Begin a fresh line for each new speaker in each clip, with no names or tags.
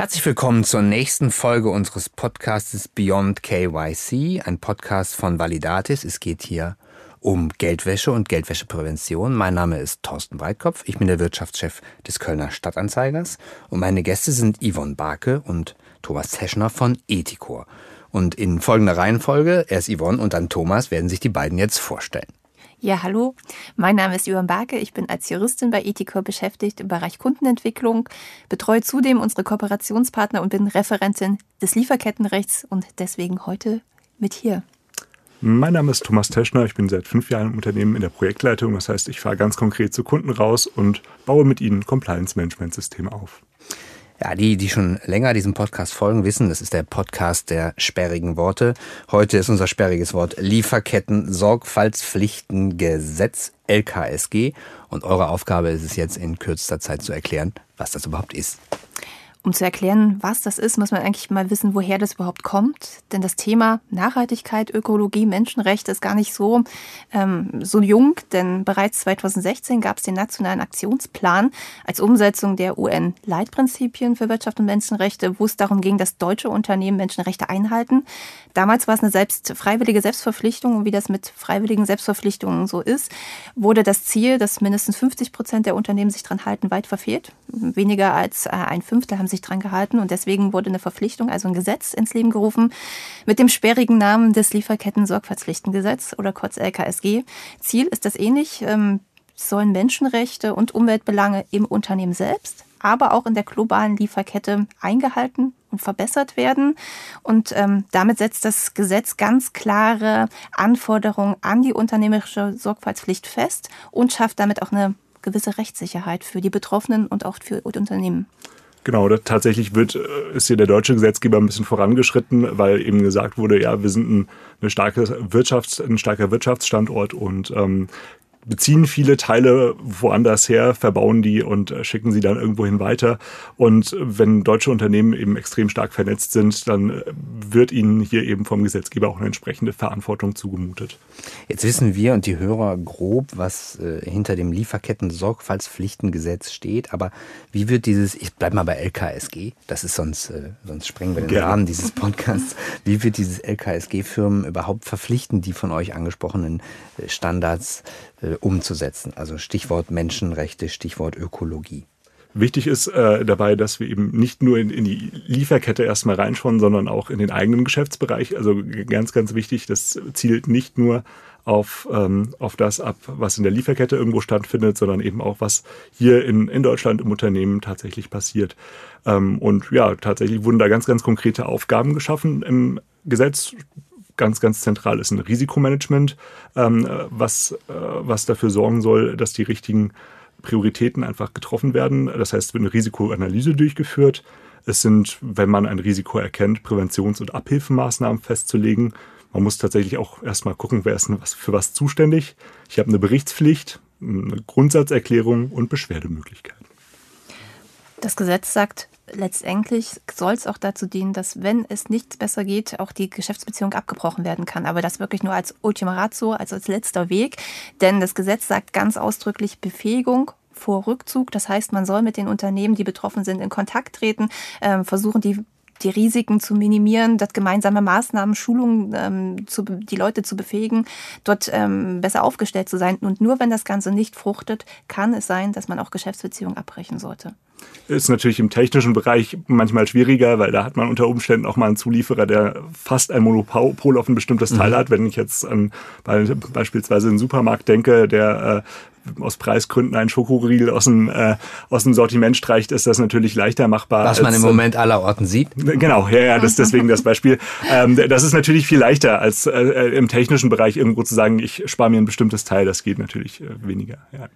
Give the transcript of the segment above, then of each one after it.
Herzlich willkommen zur nächsten Folge unseres Podcasts Beyond KYC, ein Podcast von Validatis. Es geht hier um Geldwäsche und Geldwäscheprävention. Mein Name ist Thorsten Weitkopf, ich bin der Wirtschaftschef des Kölner Stadtanzeigers und meine Gäste sind Yvonne Barke und Thomas Teschner von Ethicor. Und in folgender Reihenfolge, erst Yvonne und dann Thomas, werden sich die beiden jetzt vorstellen.
Ja, hallo. Mein Name ist Johann Barke. Ich bin als Juristin bei Ethicor beschäftigt im Bereich Kundenentwicklung, betreue zudem unsere Kooperationspartner und bin Referentin des Lieferkettenrechts und deswegen heute mit hier.
Mein Name ist Thomas Teschner. Ich bin seit fünf Jahren im Unternehmen in der Projektleitung. Das heißt, ich fahre ganz konkret zu Kunden raus und baue mit ihnen Compliance-Management-Systeme auf.
Ja, die, die schon länger diesem Podcast folgen, wissen, das ist der Podcast der sperrigen Worte. Heute ist unser sperriges Wort Lieferketten Sorgfaltspflichtengesetz LKSG. Und eure Aufgabe ist es jetzt in kürzester Zeit zu erklären, was das überhaupt ist.
Um zu erklären, was das ist, muss man eigentlich mal wissen, woher das überhaupt kommt. Denn das Thema Nachhaltigkeit, Ökologie, Menschenrechte ist gar nicht so, ähm, so jung. Denn bereits 2016 gab es den Nationalen Aktionsplan als Umsetzung der UN-Leitprinzipien für Wirtschaft und Menschenrechte, wo es darum ging, dass deutsche Unternehmen Menschenrechte einhalten. Damals war es eine selbst, freiwillige Selbstverpflichtung und wie das mit freiwilligen Selbstverpflichtungen so ist, wurde das Ziel, dass mindestens 50 Prozent der Unternehmen sich dran halten, weit verfehlt. Weniger als äh, ein Fünftel haben sich dran gehalten und deswegen wurde eine Verpflichtung, also ein Gesetz ins Leben gerufen mit dem sperrigen Namen des Lieferketten-Sorgfaltspflichtengesetz oder kurz LKSG. Ziel ist das ähnlich, ähm, sollen Menschenrechte und Umweltbelange im Unternehmen selbst, aber auch in der globalen Lieferkette eingehalten und verbessert werden. Und ähm, damit setzt das Gesetz ganz klare Anforderungen an die unternehmerische Sorgfaltspflicht fest und schafft damit auch eine gewisse Rechtssicherheit für die Betroffenen und auch für Unternehmen.
Genau, tatsächlich wird, äh, ist hier der deutsche Gesetzgeber ein bisschen vorangeschritten, weil eben gesagt wurde, ja, wir sind ein, eine starke Wirtschafts-, ein starker Wirtschaftsstandort und ähm, beziehen viele Teile woanders her, verbauen die und äh, schicken sie dann irgendwohin weiter. Und wenn deutsche Unternehmen eben extrem stark vernetzt sind, dann äh, wird ihnen hier eben vom Gesetzgeber auch eine entsprechende Verantwortung zugemutet.
Jetzt wissen wir und die Hörer grob, was äh, hinter dem Lieferketten-Sorgfaltspflichtengesetz steht. Aber wie wird dieses, ich bleibe mal bei LKSG, das ist sonst, äh, sonst sprengen wir den Gerne. Rahmen dieses Podcasts. Wie wird dieses LKSG Firmen überhaupt verpflichten, die von euch angesprochenen äh, Standards äh, umzusetzen. Also Stichwort Menschenrechte, Stichwort Ökologie.
Wichtig ist äh, dabei, dass wir eben nicht nur in, in die Lieferkette erstmal reinschauen, sondern auch in den eigenen Geschäftsbereich. Also ganz, ganz wichtig, das zielt nicht nur auf, ähm, auf das ab, was in der Lieferkette irgendwo stattfindet, sondern eben auch, was hier in, in Deutschland im Unternehmen tatsächlich passiert. Ähm, und ja, tatsächlich wurden da ganz, ganz konkrete Aufgaben geschaffen im Gesetz ganz, ganz zentral ist ein Risikomanagement, ähm, was, äh, was dafür sorgen soll, dass die richtigen Prioritäten einfach getroffen werden. Das heißt, wird eine Risikoanalyse durchgeführt. Es sind, wenn man ein Risiko erkennt, Präventions- und Abhilfemaßnahmen festzulegen. Man muss tatsächlich auch erstmal gucken, wer ist für was zuständig. Ich habe eine Berichtspflicht, eine Grundsatzerklärung und Beschwerdemöglichkeiten.
Das Gesetz sagt, letztendlich soll es auch dazu dienen, dass, wenn es nichts besser geht, auch die Geschäftsbeziehung abgebrochen werden kann. Aber das wirklich nur als Ultima Ratio, also als letzter Weg. Denn das Gesetz sagt ganz ausdrücklich Befähigung vor Rückzug. Das heißt, man soll mit den Unternehmen, die betroffen sind, in Kontakt treten, äh, versuchen, die die Risiken zu minimieren, dort gemeinsame Maßnahmen, Schulungen, ähm, zu, die Leute zu befähigen, dort ähm, besser aufgestellt zu sein. Und nur wenn das Ganze nicht fruchtet, kann es sein, dass man auch Geschäftsbeziehungen abbrechen sollte.
Ist natürlich im technischen Bereich manchmal schwieriger, weil da hat man unter Umständen auch mal einen Zulieferer, der fast ein Monopol auf ein bestimmtes Teil mhm. hat. Wenn ich jetzt an beispielsweise einen Supermarkt denke, der äh, aus Preisgründen einen Schokoriegel aus dem, äh, aus dem Sortiment streicht, ist das natürlich leichter machbar.
Was man im Moment aller Orten sieht.
Genau, ja, ja, das ist deswegen das Beispiel. Ähm, das ist natürlich viel leichter, als äh, im technischen Bereich irgendwo zu sagen, ich spare mir ein bestimmtes Teil. Das geht natürlich äh, weniger. Ja.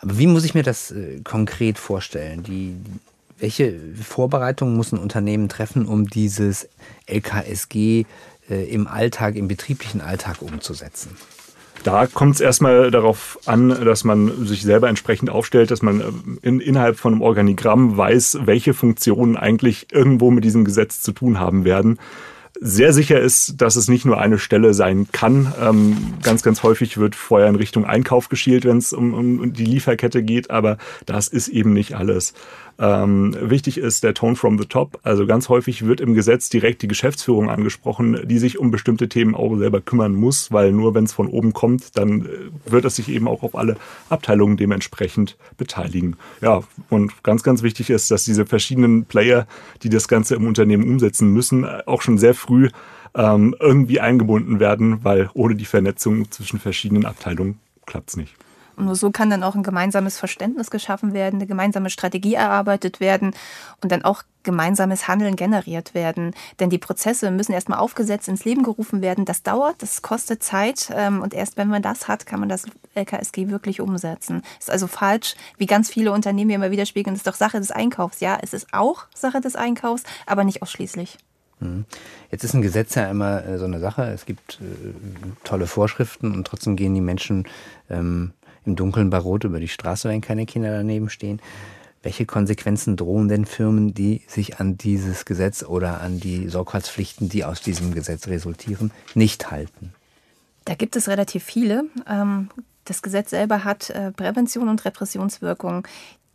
Aber wie muss ich mir das äh, konkret vorstellen? Die, welche Vorbereitungen muss ein Unternehmen treffen, um dieses LKSG äh, im Alltag, im betrieblichen Alltag umzusetzen?
Da kommt es erstmal darauf an, dass man sich selber entsprechend aufstellt, dass man äh, in, innerhalb von einem Organigramm weiß, welche Funktionen eigentlich irgendwo mit diesem Gesetz zu tun haben werden sehr sicher ist, dass es nicht nur eine Stelle sein kann. Ähm, ganz, ganz häufig wird vorher in Richtung Einkauf geschielt, wenn es um, um die Lieferkette geht, aber das ist eben nicht alles. Ähm, wichtig ist der Tone from the top. Also ganz häufig wird im Gesetz direkt die Geschäftsführung angesprochen, die sich um bestimmte Themen auch selber kümmern muss, weil nur wenn es von oben kommt, dann äh, wird es sich eben auch auf alle Abteilungen dementsprechend beteiligen. Ja, und ganz, ganz wichtig ist, dass diese verschiedenen Player, die das Ganze im Unternehmen umsetzen müssen, auch schon sehr früh ähm, irgendwie eingebunden werden, weil ohne die Vernetzung zwischen verschiedenen Abteilungen klappt es nicht.
Und nur so kann dann auch ein gemeinsames Verständnis geschaffen werden, eine gemeinsame Strategie erarbeitet werden und dann auch gemeinsames Handeln generiert werden. Denn die Prozesse müssen erstmal aufgesetzt ins Leben gerufen werden. Das dauert, das kostet Zeit. Ähm, und erst wenn man das hat, kann man das LKSG wirklich umsetzen. Ist also falsch, wie ganz viele Unternehmen immer widerspiegeln, ist doch Sache des Einkaufs. Ja, es ist auch Sache des Einkaufs, aber nicht ausschließlich.
Mhm. Jetzt ist ein Gesetz ja immer äh, so eine Sache. Es gibt äh, tolle Vorschriften und trotzdem gehen die Menschen ähm, im Dunkeln bei Rot über die Straße, wenn keine Kinder daneben stehen. Welche Konsequenzen drohen denn Firmen, die sich an dieses Gesetz oder an die Sorgfaltspflichten, die aus diesem Gesetz resultieren, nicht halten?
Da gibt es relativ viele. Ähm, das Gesetz selber hat äh, Prävention und Repressionswirkung.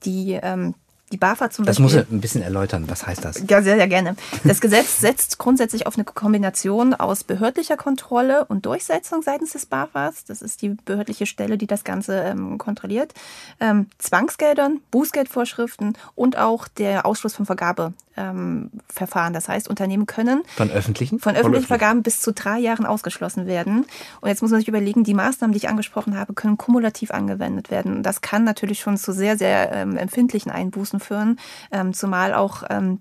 Die ähm, die BAFA zum
das
Beispiel.
Das muss er ein bisschen erläutern. Was heißt das?
Ja, sehr, sehr gerne. Das Gesetz setzt grundsätzlich auf eine Kombination aus behördlicher Kontrolle und Durchsetzung seitens des BAFAs. Das ist die behördliche Stelle, die das Ganze ähm, kontrolliert. Ähm, Zwangsgeldern, Bußgeldvorschriften und auch der Ausschluss von Vergabeverfahren. Ähm, das heißt, Unternehmen können
von öffentlichen?
Von öffentlichen Vergaben bis zu drei Jahren ausgeschlossen werden. Und jetzt muss man sich überlegen, die Maßnahmen, die ich angesprochen habe, können kumulativ angewendet werden. Das kann natürlich schon zu sehr, sehr ähm, empfindlichen Einbußen führen, ähm, zumal auch ähm,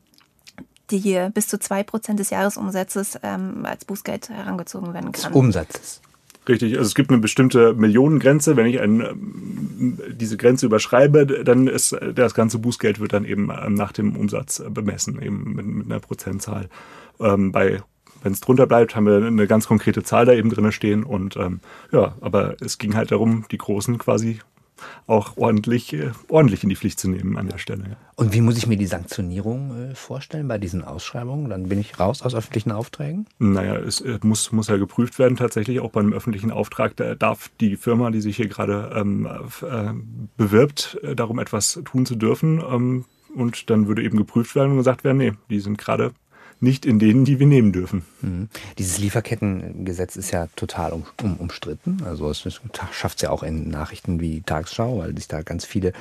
die bis zu zwei Prozent des Jahresumsatzes ähm, als Bußgeld herangezogen werden kann.
Des Umsatzes.
Richtig, also es gibt eine bestimmte Millionengrenze. Wenn ich ein, diese Grenze überschreibe, dann ist das ganze Bußgeld wird dann eben nach dem Umsatz bemessen, eben mit, mit einer Prozentzahl. Ähm, bei wenn es drunter bleibt, haben wir eine ganz konkrete Zahl da eben drin stehen. Und ähm, ja, aber es ging halt darum, die Großen quasi auch ordentlich, äh, ordentlich in die Pflicht zu nehmen an der Stelle. Ja.
Und wie muss ich mir die Sanktionierung äh, vorstellen bei diesen Ausschreibungen? Dann bin ich raus aus öffentlichen Aufträgen?
Naja, es äh, muss, muss ja geprüft werden tatsächlich, auch bei einem öffentlichen Auftrag. Da darf die Firma, die sich hier gerade ähm, äh, bewirbt, darum etwas tun zu dürfen. Ähm, und dann würde eben geprüft werden und gesagt werden, nee, die sind gerade nicht in denen, die wir nehmen dürfen.
Mhm. Dieses Lieferkettengesetz ist ja total um, um, umstritten. Also es schafft es ja auch in Nachrichten wie Tagesschau, weil sich da ganz viele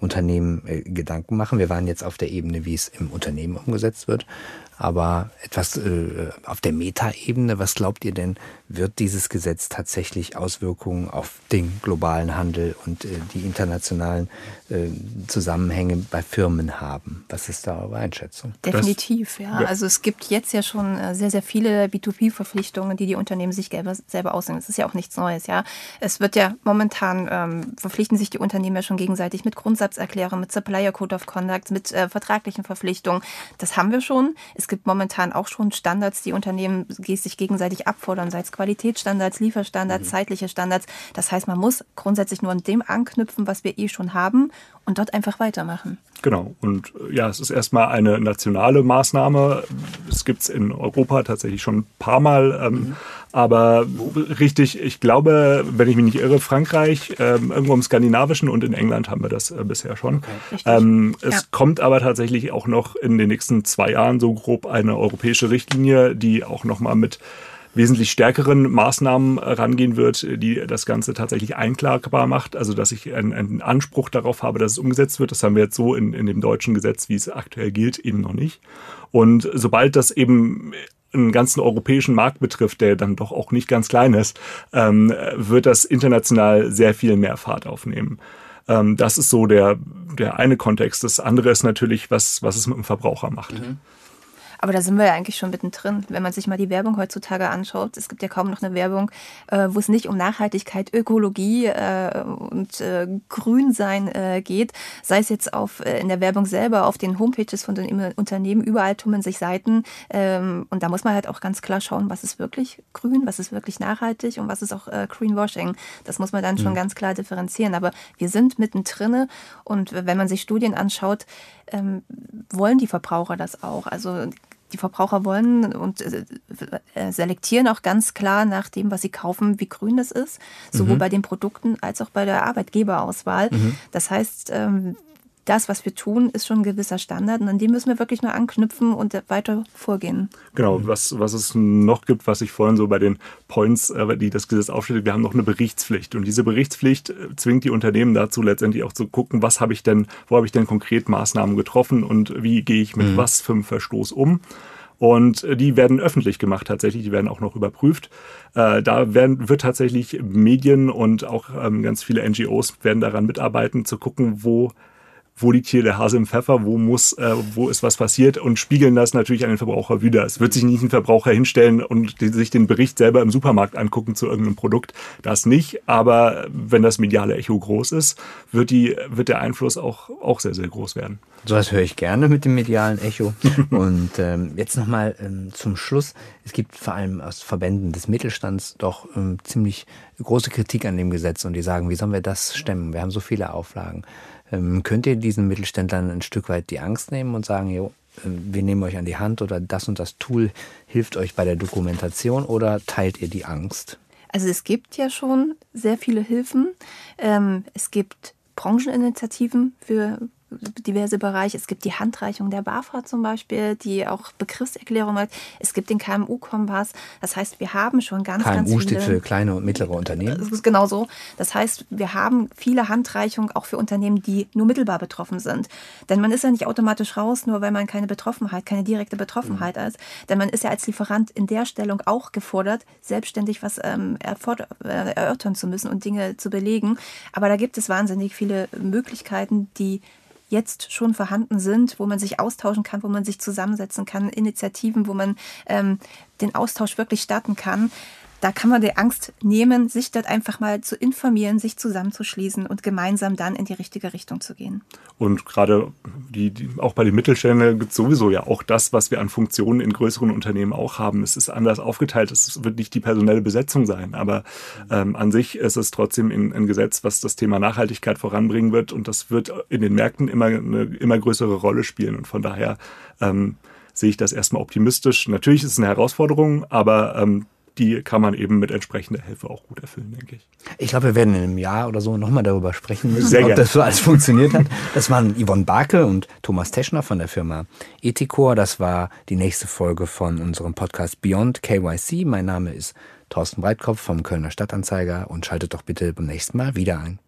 Unternehmen äh, Gedanken machen. Wir waren jetzt auf der Ebene, wie es im Unternehmen umgesetzt wird. Aber etwas äh, auf der Metaebene, was glaubt ihr denn, wird dieses Gesetz tatsächlich Auswirkungen auf den globalen Handel und äh, die internationalen äh, Zusammenhänge bei Firmen haben? Was ist da eure Einschätzung?
Definitiv, ja. ja. Also es gibt jetzt ja schon äh, sehr, sehr viele B2B-Verpflichtungen, die die Unternehmen sich selber ausnehmen. Das ist ja auch nichts Neues, ja. Es wird ja momentan, ähm, verpflichten sich die Unternehmen ja schon gegenseitig mit Grundsatzerklärungen, mit Supplier Code of Conduct, mit äh, vertraglichen Verpflichtungen. Das haben wir schon. Es es gibt momentan auch schon Standards, die Unternehmen sich gegenseitig abfordern, sei es Qualitätsstandards, Lieferstandards, mhm. zeitliche Standards. Das heißt, man muss grundsätzlich nur an dem anknüpfen, was wir eh schon haben und dort einfach weitermachen.
Genau. Und äh, ja, es ist erstmal eine nationale Maßnahme. Es gibt es in Europa tatsächlich schon ein paar Mal. Ähm, mhm. Aber richtig, ich glaube, wenn ich mich nicht irre, Frankreich, ähm, irgendwo im Skandinavischen und in England haben wir das äh, bisher schon. Okay. Ähm, es ja. kommt aber tatsächlich auch noch in den nächsten zwei Jahren so grob eine europäische Richtlinie, die auch nochmal mit wesentlich stärkeren Maßnahmen rangehen wird, die das Ganze tatsächlich einklagbar macht. Also dass ich einen, einen Anspruch darauf habe, dass es umgesetzt wird. Das haben wir jetzt so in, in dem deutschen Gesetz, wie es aktuell gilt, eben noch nicht. Und sobald das eben einen ganzen europäischen Markt betrifft, der dann doch auch nicht ganz klein ist, ähm, wird das international sehr viel mehr Fahrt aufnehmen. Ähm, das ist so der, der eine Kontext. Das andere ist natürlich, was, was es mit dem Verbraucher macht. Mhm.
Aber da sind wir ja eigentlich schon mittendrin. Wenn man sich mal die Werbung heutzutage anschaut, es gibt ja kaum noch eine Werbung, äh, wo es nicht um Nachhaltigkeit, Ökologie äh, und äh, Grünsein geht. Sei es jetzt auf, in der Werbung selber, auf den Homepages von den Unternehmen, überall tummeln sich Seiten. Ähm, und da muss man halt auch ganz klar schauen, was ist wirklich grün, was ist wirklich nachhaltig und was ist auch Greenwashing. Das muss man dann schon mhm. ganz klar differenzieren. Aber wir sind mittendrin und wenn man sich Studien anschaut, ähm, wollen die Verbraucher das auch. Also die Verbraucher wollen und äh, äh, selektieren auch ganz klar nach dem, was sie kaufen, wie grün das ist, sowohl mhm. bei den Produkten als auch bei der Arbeitgeberauswahl. Mhm. Das heißt, ähm, das, was wir tun, ist schon ein gewisser Standard und an dem müssen wir wirklich nur anknüpfen und weiter vorgehen.
Genau, was, was es noch gibt, was ich vorhin so bei den Points, äh, die das Gesetz aufstellt, wir haben noch eine Berichtspflicht und diese Berichtspflicht äh, zwingt die Unternehmen dazu, letztendlich auch zu gucken, was habe ich denn, wo habe ich denn konkret Maßnahmen getroffen und wie gehe ich mit mhm. was für einem Verstoß um. Und äh, die werden öffentlich gemacht tatsächlich, die werden auch noch überprüft. Äh, da werden, wird tatsächlich Medien und auch ähm, ganz viele NGOs werden daran mitarbeiten, zu gucken, wo wo liegt hier der Hase im Pfeffer, wo muss, äh, wo ist was passiert und spiegeln das natürlich an den Verbraucher wieder. Es wird sich nicht ein Verbraucher hinstellen und sich den Bericht selber im Supermarkt angucken zu irgendeinem Produkt. Das nicht, aber wenn das mediale Echo groß ist, wird die, wird der Einfluss auch, auch sehr, sehr groß werden.
So was höre ich gerne mit dem medialen Echo. und ähm, jetzt nochmal ähm, zum Schluss. Es gibt vor allem aus Verbänden des Mittelstands doch ähm, ziemlich große Kritik an dem Gesetz und die sagen, wie sollen wir das stemmen? Wir haben so viele Auflagen. Ähm, könnt ihr diesen Mittelständlern ein Stück weit die Angst nehmen und sagen, jo, ähm, wir nehmen euch an die Hand oder das und das Tool hilft euch bei der Dokumentation oder teilt ihr die Angst?
Also es gibt ja schon sehr viele Hilfen. Ähm, es gibt Brancheninitiativen für diverse Bereiche. Es gibt die Handreichung der BAFA zum Beispiel, die auch Begriffserklärung hat. Es gibt den KMU-Kompass. Das heißt, wir haben schon ganz,
KMU
ganz viele...
steht für kleine und mittlere Unternehmen.
Das ist genau so. Das heißt, wir haben viele Handreichungen auch für Unternehmen, die nur mittelbar betroffen sind. Denn man ist ja nicht automatisch raus, nur weil man keine Betroffenheit, keine direkte Betroffenheit mhm. ist. Denn man ist ja als Lieferant in der Stellung auch gefordert, selbstständig was ähm, äh, erörtern zu müssen und Dinge zu belegen. Aber da gibt es wahnsinnig viele Möglichkeiten, die jetzt schon vorhanden sind, wo man sich austauschen kann, wo man sich zusammensetzen kann, Initiativen, wo man ähm, den Austausch wirklich starten kann. Da kann man die Angst nehmen, sich dort einfach mal zu informieren, sich zusammenzuschließen und gemeinsam dann in die richtige Richtung zu gehen.
Und gerade die, die auch bei den Mittelständlern gibt es sowieso ja auch das, was wir an Funktionen in größeren Unternehmen auch haben. Es ist anders aufgeteilt. Es wird nicht die personelle Besetzung sein, aber ähm, an sich ist es trotzdem ein, ein Gesetz, was das Thema Nachhaltigkeit voranbringen wird und das wird in den Märkten immer eine immer größere Rolle spielen. Und von daher ähm, sehe ich das erstmal optimistisch. Natürlich ist es eine Herausforderung, aber ähm, die kann man eben mit entsprechender Hilfe auch gut erfüllen, denke ich.
Ich glaube, wir werden in einem Jahr oder so nochmal darüber sprechen müssen, Sehr ob gerne. das so alles funktioniert hat. Das waren Yvonne Barke und Thomas Teschner von der Firma Ethicor. Das war die nächste Folge von unserem Podcast Beyond KYC. Mein Name ist Thorsten Breitkopf vom Kölner Stadtanzeiger und schaltet doch bitte beim nächsten Mal wieder ein.